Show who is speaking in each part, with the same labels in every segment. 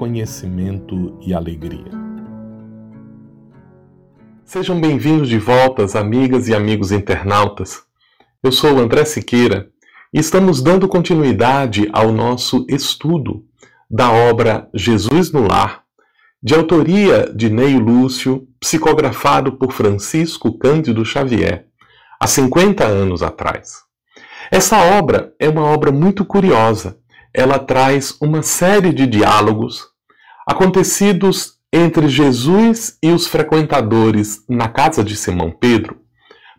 Speaker 1: conhecimento e alegria. Sejam bem-vindos de volta, amigas e amigos internautas. Eu sou André Siqueira e estamos dando continuidade ao nosso estudo da obra Jesus no Lar, de autoria de Neio Lúcio, psicografado por Francisco Cândido Xavier, há 50 anos atrás. Essa obra é uma obra muito curiosa. Ela traz uma série de diálogos acontecidos entre Jesus e os frequentadores na casa de Simão Pedro,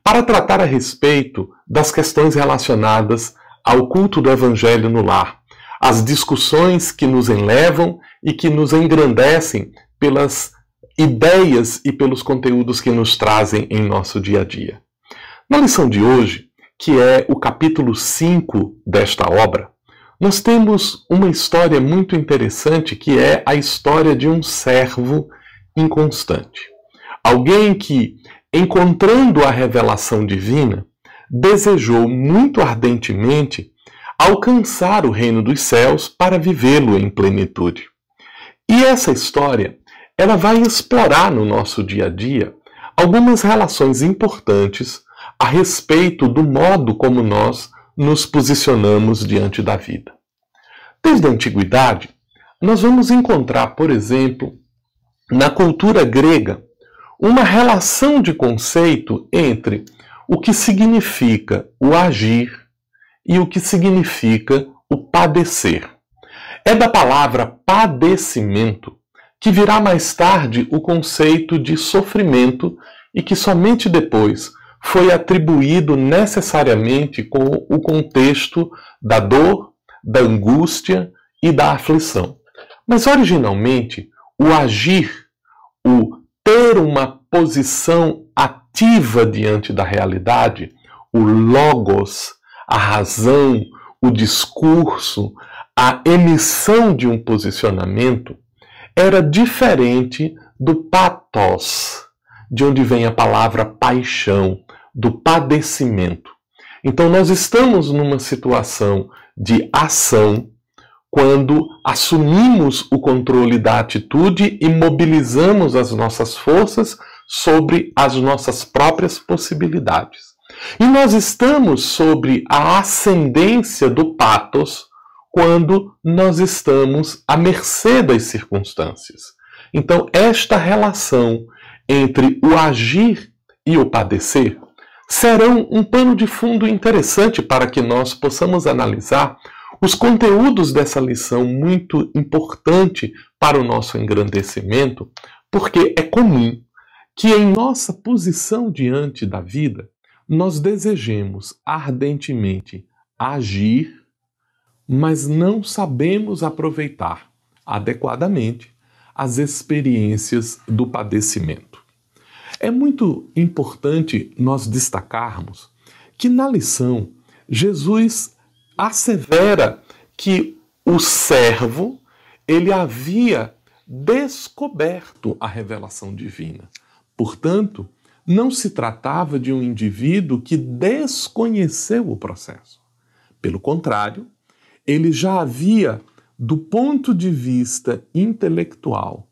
Speaker 1: para tratar a respeito das questões relacionadas ao culto do Evangelho no lar, as discussões que nos enlevam e que nos engrandecem pelas ideias e pelos conteúdos que nos trazem em nosso dia a dia. Na lição de hoje, que é o capítulo 5 desta obra, nós temos uma história muito interessante que é a história de um servo inconstante. Alguém que, encontrando a revelação divina, desejou muito ardentemente alcançar o reino dos céus para vivê-lo em plenitude. E essa história, ela vai explorar no nosso dia a dia algumas relações importantes a respeito do modo como nós nos posicionamos diante da vida. Desde a antiguidade, nós vamos encontrar, por exemplo, na cultura grega, uma relação de conceito entre o que significa o agir e o que significa o padecer. É da palavra padecimento que virá mais tarde o conceito de sofrimento e que somente depois foi atribuído necessariamente com o contexto da dor, da angústia e da aflição. Mas originalmente, o agir, o ter uma posição ativa diante da realidade, o logos, a razão, o discurso, a emissão de um posicionamento era diferente do pathos, de onde vem a palavra paixão, do padecimento. Então nós estamos numa situação de ação quando assumimos o controle da atitude e mobilizamos as nossas forças sobre as nossas próprias possibilidades. E nós estamos sobre a ascendência do patos quando nós estamos à mercê das circunstâncias. Então, esta relação entre o agir e o padecer serão um pano de fundo interessante para que nós possamos analisar os conteúdos dessa lição muito importante para o nosso engrandecimento, porque é comum que em nossa posição diante da vida nós desejemos ardentemente agir, mas não sabemos aproveitar adequadamente as experiências do padecimento. É muito importante nós destacarmos que na lição Jesus assevera que o servo ele havia descoberto a revelação divina. Portanto, não se tratava de um indivíduo que desconheceu o processo. Pelo contrário, ele já havia, do ponto de vista intelectual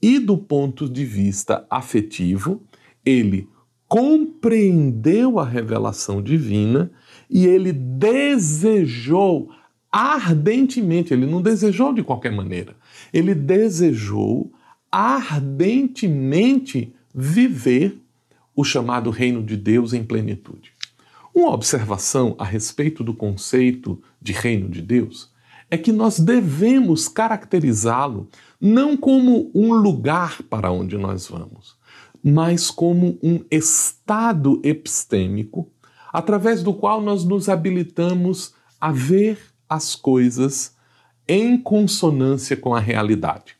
Speaker 1: e do ponto de vista afetivo, ele compreendeu a revelação divina e ele desejou ardentemente, ele não desejou de qualquer maneira, ele desejou ardentemente viver o chamado reino de Deus em plenitude. Uma observação a respeito do conceito de reino de Deus é que nós devemos caracterizá-lo não como um lugar para onde nós vamos, mas como um estado epistêmico através do qual nós nos habilitamos a ver as coisas em consonância com a realidade.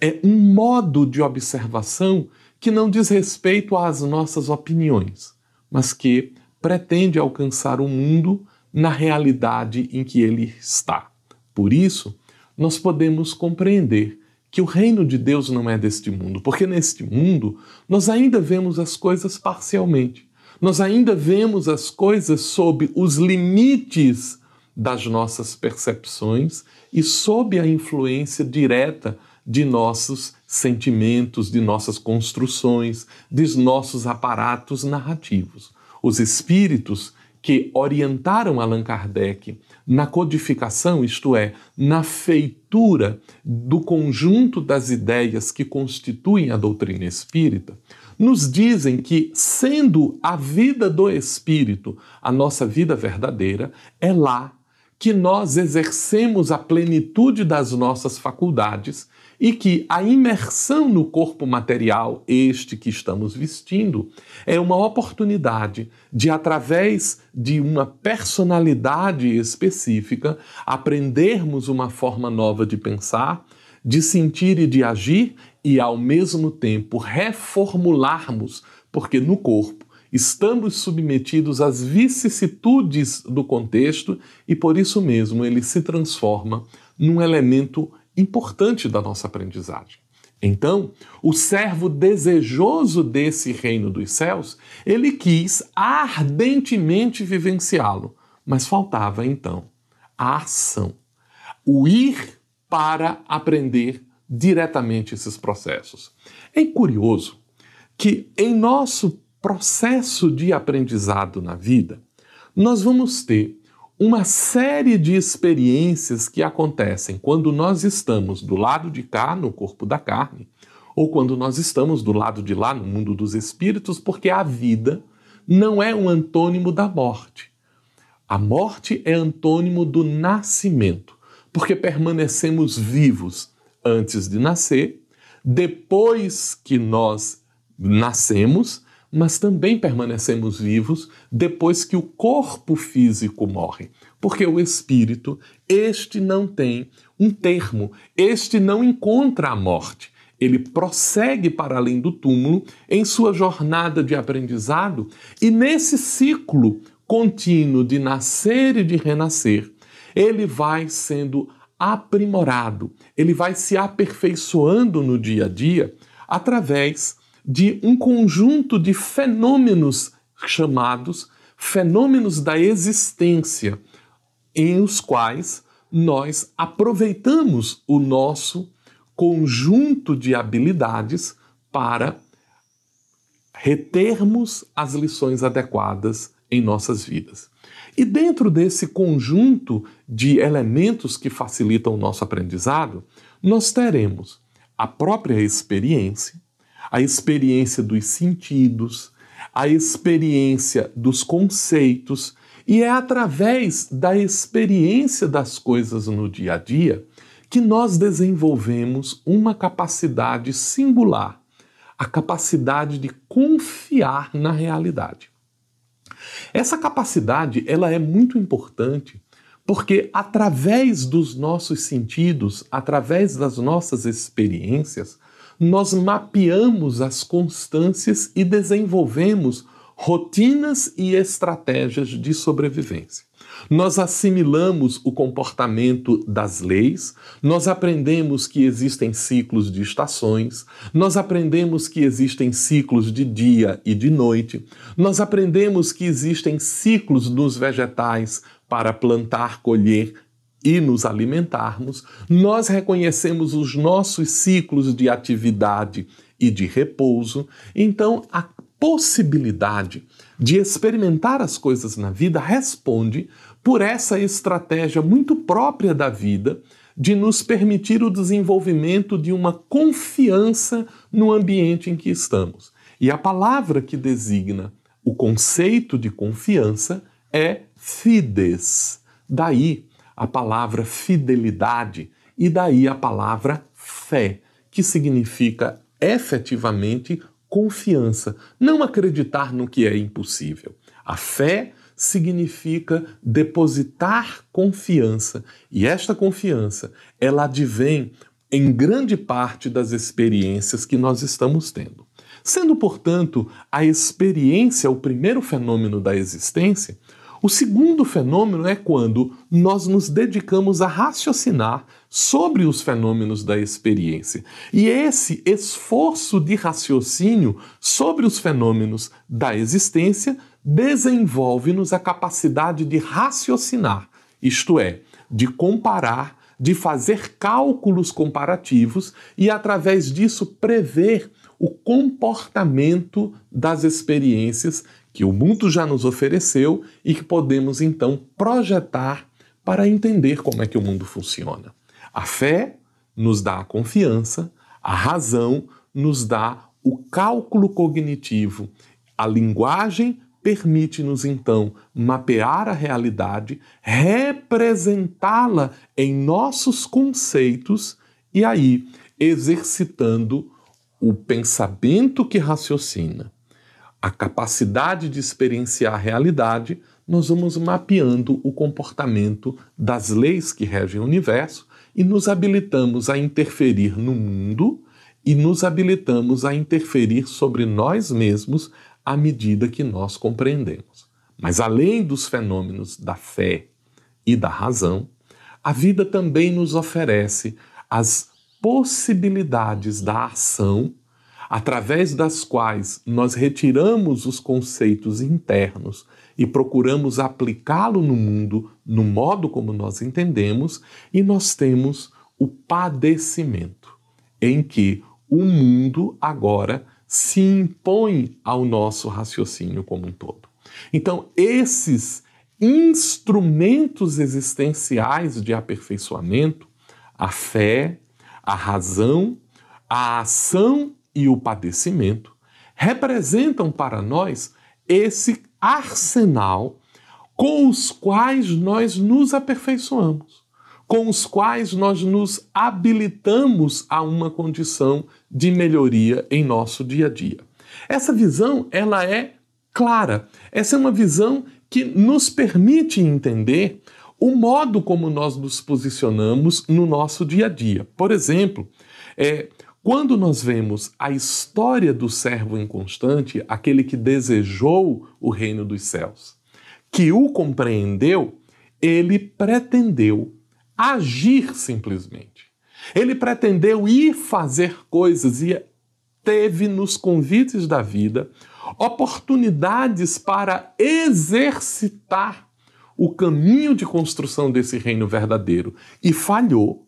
Speaker 1: É um modo de observação que não diz respeito às nossas opiniões, mas que pretende alcançar o mundo na realidade em que ele está. Por isso, nós podemos compreender que o reino de Deus não é deste mundo, porque neste mundo nós ainda vemos as coisas parcialmente. Nós ainda vemos as coisas sob os limites das nossas percepções e sob a influência direta de nossos sentimentos, de nossas construções, dos nossos aparatos narrativos. Os espíritos que orientaram Allan Kardec na codificação, isto é, na feitura do conjunto das ideias que constituem a doutrina espírita, nos dizem que, sendo a vida do espírito a nossa vida verdadeira, é lá que nós exercemos a plenitude das nossas faculdades e que a imersão no corpo material, este que estamos vestindo, é uma oportunidade de, através de uma personalidade específica, aprendermos uma forma nova de pensar, de sentir e de agir e, ao mesmo tempo, reformularmos, porque no corpo estamos submetidos às vicissitudes do contexto e, por isso mesmo, ele se transforma num elemento importante da nossa aprendizagem. Então, o servo desejoso desse reino dos céus, ele quis ardentemente vivenciá-lo, mas faltava então a ação, o ir para aprender diretamente esses processos. É curioso que em nosso processo de aprendizado na vida, nós vamos ter uma série de experiências que acontecem quando nós estamos do lado de cá, no corpo da carne, ou quando nós estamos do lado de lá, no mundo dos espíritos, porque a vida não é um antônimo da morte. A morte é antônimo do nascimento, porque permanecemos vivos antes de nascer, depois que nós nascemos, mas também permanecemos vivos depois que o corpo físico morre. Porque o espírito, este não tem um termo, este não encontra a morte. Ele prossegue para além do túmulo em sua jornada de aprendizado e nesse ciclo contínuo de nascer e de renascer, ele vai sendo aprimorado, ele vai se aperfeiçoando no dia a dia através de um conjunto de fenômenos chamados fenômenos da existência, em os quais nós aproveitamos o nosso conjunto de habilidades para retermos as lições adequadas em nossas vidas. E dentro desse conjunto de elementos que facilitam o nosso aprendizado, nós teremos a própria experiência, a experiência dos sentidos, a experiência dos conceitos, e é através da experiência das coisas no dia a dia que nós desenvolvemos uma capacidade singular, a capacidade de confiar na realidade. Essa capacidade, ela é muito importante porque através dos nossos sentidos, através das nossas experiências, nós mapeamos as constâncias e desenvolvemos rotinas e estratégias de sobrevivência. Nós assimilamos o comportamento das leis, nós aprendemos que existem ciclos de estações, nós aprendemos que existem ciclos de dia e de noite, nós aprendemos que existem ciclos nos vegetais para plantar, colher e nos alimentarmos, nós reconhecemos os nossos ciclos de atividade e de repouso, então a possibilidade de experimentar as coisas na vida responde por essa estratégia muito própria da vida de nos permitir o desenvolvimento de uma confiança no ambiente em que estamos. E a palavra que designa o conceito de confiança é fides. Daí a palavra fidelidade e daí a palavra fé, que significa efetivamente confiança, não acreditar no que é impossível. A fé significa depositar confiança, e esta confiança, ela advém em grande parte das experiências que nós estamos tendo. Sendo, portanto, a experiência o primeiro fenômeno da existência, o segundo fenômeno é quando nós nos dedicamos a raciocinar sobre os fenômenos da experiência. E esse esforço de raciocínio sobre os fenômenos da existência desenvolve-nos a capacidade de raciocinar, isto é, de comparar, de fazer cálculos comparativos e, através disso, prever o comportamento das experiências que o mundo já nos ofereceu e que podemos então projetar para entender como é que o mundo funciona. A fé nos dá a confiança, a razão nos dá o cálculo cognitivo, a linguagem permite-nos então mapear a realidade, representá-la em nossos conceitos e aí exercitando o pensamento que raciocina, a capacidade de experienciar a realidade, nós vamos mapeando o comportamento das leis que regem o universo e nos habilitamos a interferir no mundo e nos habilitamos a interferir sobre nós mesmos à medida que nós compreendemos. Mas além dos fenômenos da fé e da razão, a vida também nos oferece as possibilidades da ação através das quais nós retiramos os conceitos internos e procuramos aplicá-lo no mundo no modo como nós entendemos, e nós temos o padecimento, em que o mundo agora se impõe ao nosso raciocínio como um todo. Então, esses instrumentos existenciais de aperfeiçoamento, a fé, a razão, a ação e o padecimento representam para nós esse arsenal com os quais nós nos aperfeiçoamos, com os quais nós nos habilitamos a uma condição de melhoria em nosso dia a dia. Essa visão, ela é clara. Essa é uma visão que nos permite entender o modo como nós nos posicionamos no nosso dia a dia. Por exemplo, é, quando nós vemos a história do servo inconstante, aquele que desejou o reino dos céus, que o compreendeu, ele pretendeu agir simplesmente. Ele pretendeu ir fazer coisas e teve nos convites da vida oportunidades para exercitar o caminho de construção desse reino verdadeiro e falhou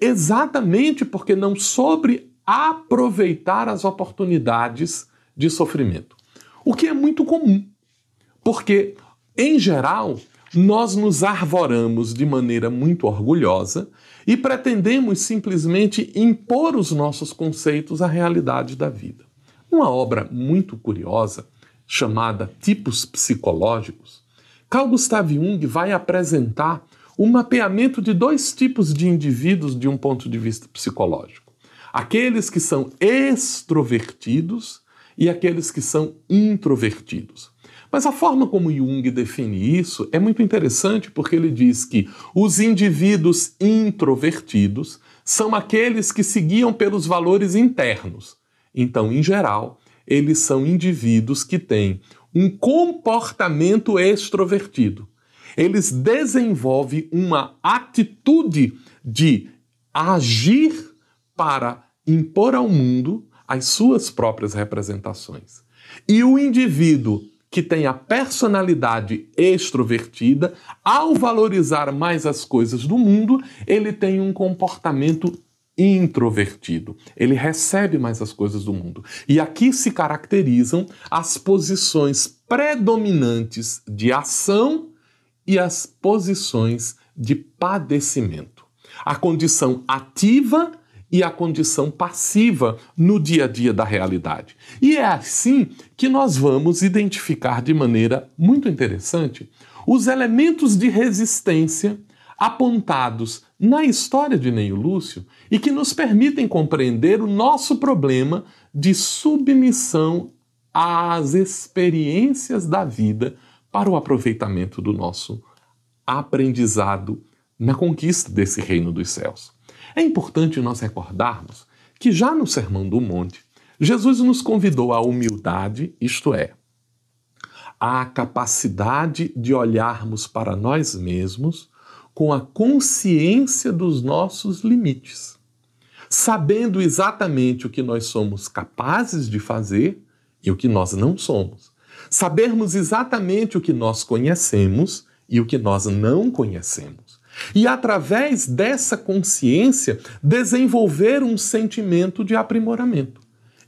Speaker 1: exatamente porque não soube aproveitar as oportunidades de sofrimento. O que é muito comum, porque, em geral, nós nos arvoramos de maneira muito orgulhosa e pretendemos simplesmente impor os nossos conceitos à realidade da vida. Uma obra muito curiosa, chamada Tipos Psicológicos, Carl Gustav Jung vai apresentar o mapeamento de dois tipos de indivíduos de um ponto de vista psicológico: aqueles que são extrovertidos e aqueles que são introvertidos. Mas a forma como Jung define isso é muito interessante porque ele diz que os indivíduos introvertidos são aqueles que seguiam pelos valores internos. Então, em geral, eles são indivíduos que têm um comportamento extrovertido eles desenvolvem uma atitude de agir para impor ao mundo as suas próprias representações. E o indivíduo que tem a personalidade extrovertida, ao valorizar mais as coisas do mundo, ele tem um comportamento introvertido. Ele recebe mais as coisas do mundo. E aqui se caracterizam as posições predominantes de ação e as posições de padecimento. A condição ativa e a condição passiva no dia a dia da realidade. E é assim que nós vamos identificar de maneira muito interessante os elementos de resistência apontados na história de Neio Lúcio e que nos permitem compreender o nosso problema de submissão às experiências da vida para o aproveitamento do nosso aprendizado na conquista desse reino dos céus. É importante nós recordarmos que já no Sermão do Monte, Jesus nos convidou à humildade, isto é, à capacidade de olharmos para nós mesmos com a consciência dos nossos limites, sabendo exatamente o que nós somos capazes de fazer e o que nós não somos. Sabermos exatamente o que nós conhecemos e o que nós não conhecemos. E através dessa consciência, desenvolver um sentimento de aprimoramento.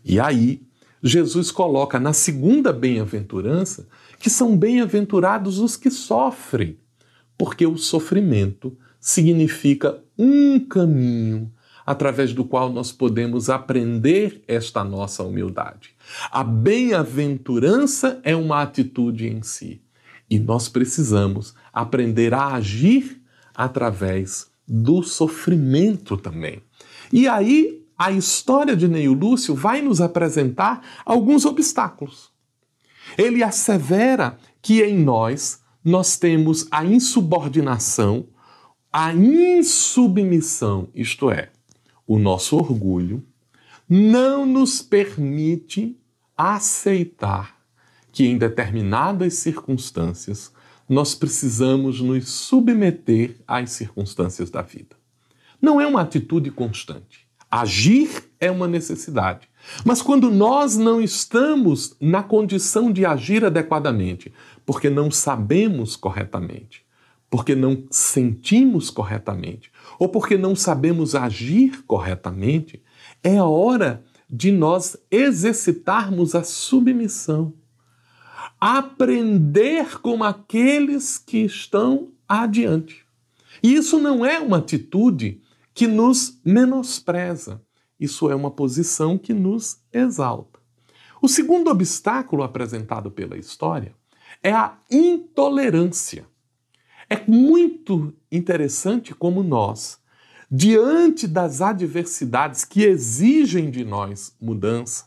Speaker 1: E aí, Jesus coloca na segunda bem-aventurança que são bem-aventurados os que sofrem, porque o sofrimento significa um caminho através do qual nós podemos aprender esta nossa humildade. A bem-aventurança é uma atitude em si e nós precisamos aprender a agir através do sofrimento também. E aí a história de Neio Lúcio vai nos apresentar alguns obstáculos. Ele assevera que em nós nós temos a insubordinação, a insubmissão, isto é, o nosso orgulho não nos permite aceitar que em determinadas circunstâncias nós precisamos nos submeter às circunstâncias da vida. Não é uma atitude constante. Agir é uma necessidade. Mas quando nós não estamos na condição de agir adequadamente, porque não sabemos corretamente, porque não sentimos corretamente, ou porque não sabemos agir corretamente, é a hora de nós exercitarmos a submissão aprender com aqueles que estão adiante. E isso não é uma atitude que nos menospreza, isso é uma posição que nos exalta. O segundo obstáculo apresentado pela história é a intolerância. É muito interessante como nós, diante das adversidades que exigem de nós mudança,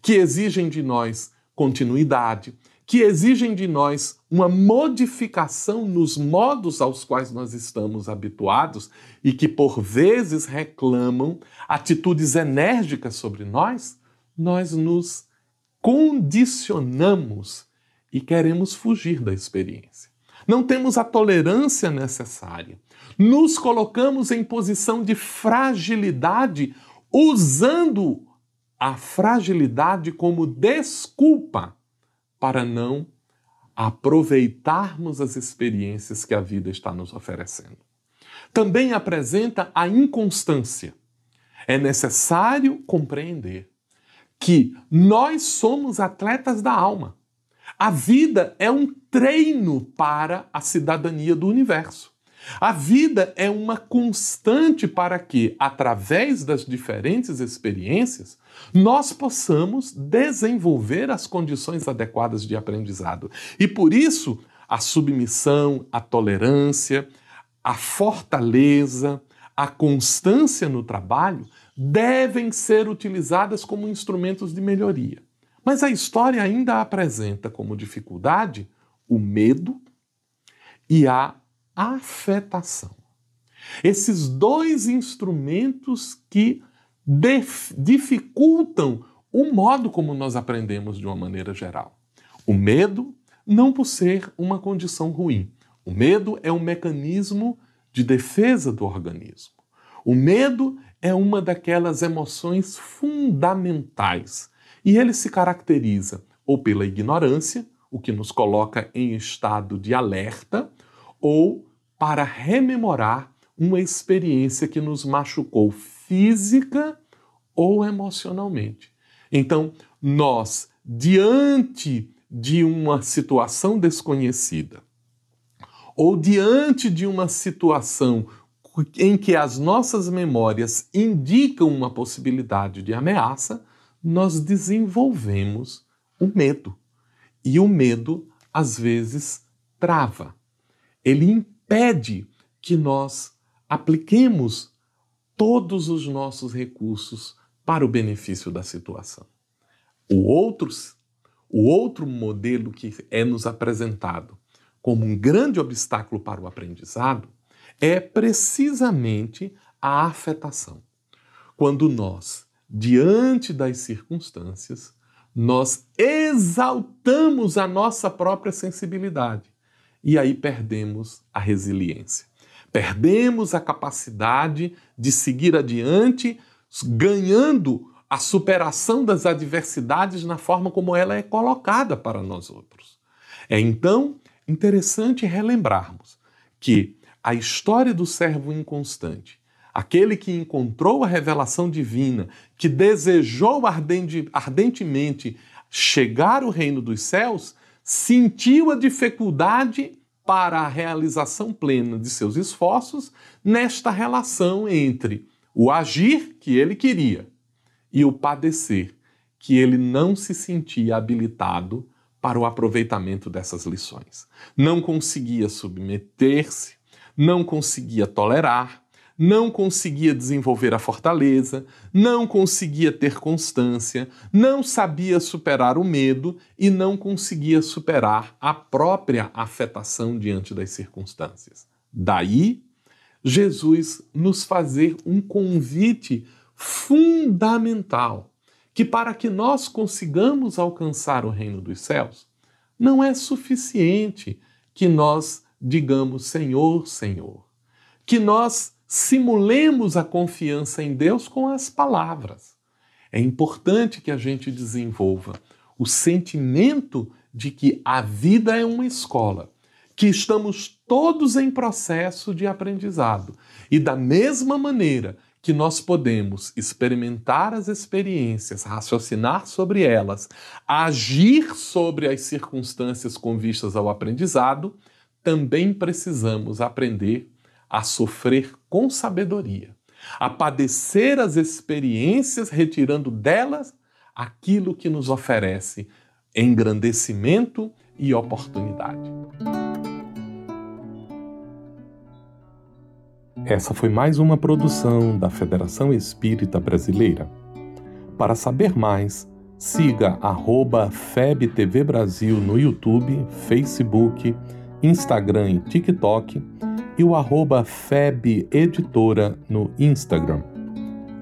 Speaker 1: que exigem de nós continuidade, que exigem de nós uma modificação nos modos aos quais nós estamos habituados e que por vezes reclamam atitudes enérgicas sobre nós, nós nos condicionamos e queremos fugir da experiência. Não temos a tolerância necessária. Nos colocamos em posição de fragilidade, usando a fragilidade como desculpa para não aproveitarmos as experiências que a vida está nos oferecendo. Também apresenta a inconstância. É necessário compreender que nós somos atletas da alma. A vida é um treino para a cidadania do universo. A vida é uma constante para que, através das diferentes experiências, nós possamos desenvolver as condições adequadas de aprendizado. E por isso, a submissão, a tolerância, a fortaleza, a constância no trabalho devem ser utilizadas como instrumentos de melhoria. Mas a história ainda apresenta como dificuldade o medo e a afetação. Esses dois instrumentos que dificultam o modo como nós aprendemos de uma maneira geral. O medo, não por ser uma condição ruim. O medo é um mecanismo de defesa do organismo. O medo é uma daquelas emoções fundamentais e ele se caracteriza ou pela ignorância, o que nos coloca em estado de alerta, ou para rememorar uma experiência que nos machucou física ou emocionalmente. Então, nós, diante de uma situação desconhecida, ou diante de uma situação em que as nossas memórias indicam uma possibilidade de ameaça, nós desenvolvemos o medo. E o medo, às vezes, trava ele impede que nós apliquemos todos os nossos recursos para o benefício da situação. O outro, o outro modelo que é nos apresentado como um grande obstáculo para o aprendizado é precisamente a afetação. Quando nós, diante das circunstâncias, nós exaltamos a nossa própria sensibilidade e aí perdemos a resiliência. Perdemos a capacidade de seguir adiante, ganhando a superação das adversidades na forma como ela é colocada para nós outros. É então interessante relembrarmos que a história do servo inconstante, aquele que encontrou a revelação divina, que desejou ardente, ardentemente chegar ao reino dos céus, sentiu a dificuldade para a realização plena de seus esforços nesta relação entre o agir que ele queria e o padecer que ele não se sentia habilitado para o aproveitamento dessas lições. Não conseguia submeter-se, não conseguia tolerar, não conseguia desenvolver a fortaleza, não conseguia ter constância, não sabia superar o medo e não conseguia superar a própria afetação diante das circunstâncias. Daí, Jesus nos fazer um convite fundamental que para que nós consigamos alcançar o reino dos céus, não é suficiente que nós digamos Senhor, Senhor, que nós simulemos a confiança em Deus com as palavras. É importante que a gente desenvolva o sentimento de que a vida é uma escola, que estamos todos em processo de aprendizado. E da mesma maneira que nós podemos experimentar as experiências, raciocinar sobre elas, agir sobre as circunstâncias com vistas ao aprendizado, também precisamos aprender a sofrer com sabedoria, a padecer as experiências, retirando delas aquilo que nos oferece engrandecimento e oportunidade. Essa foi mais uma produção da Federação Espírita Brasileira. Para saber mais, siga FebTV Brasil no YouTube, Facebook, Instagram e TikTok e o arroba FEB Editora no Instagram.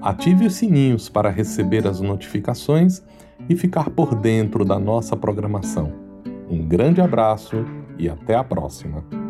Speaker 1: Ative os sininhos para receber as notificações e ficar por dentro da nossa programação. Um grande abraço e até a próxima!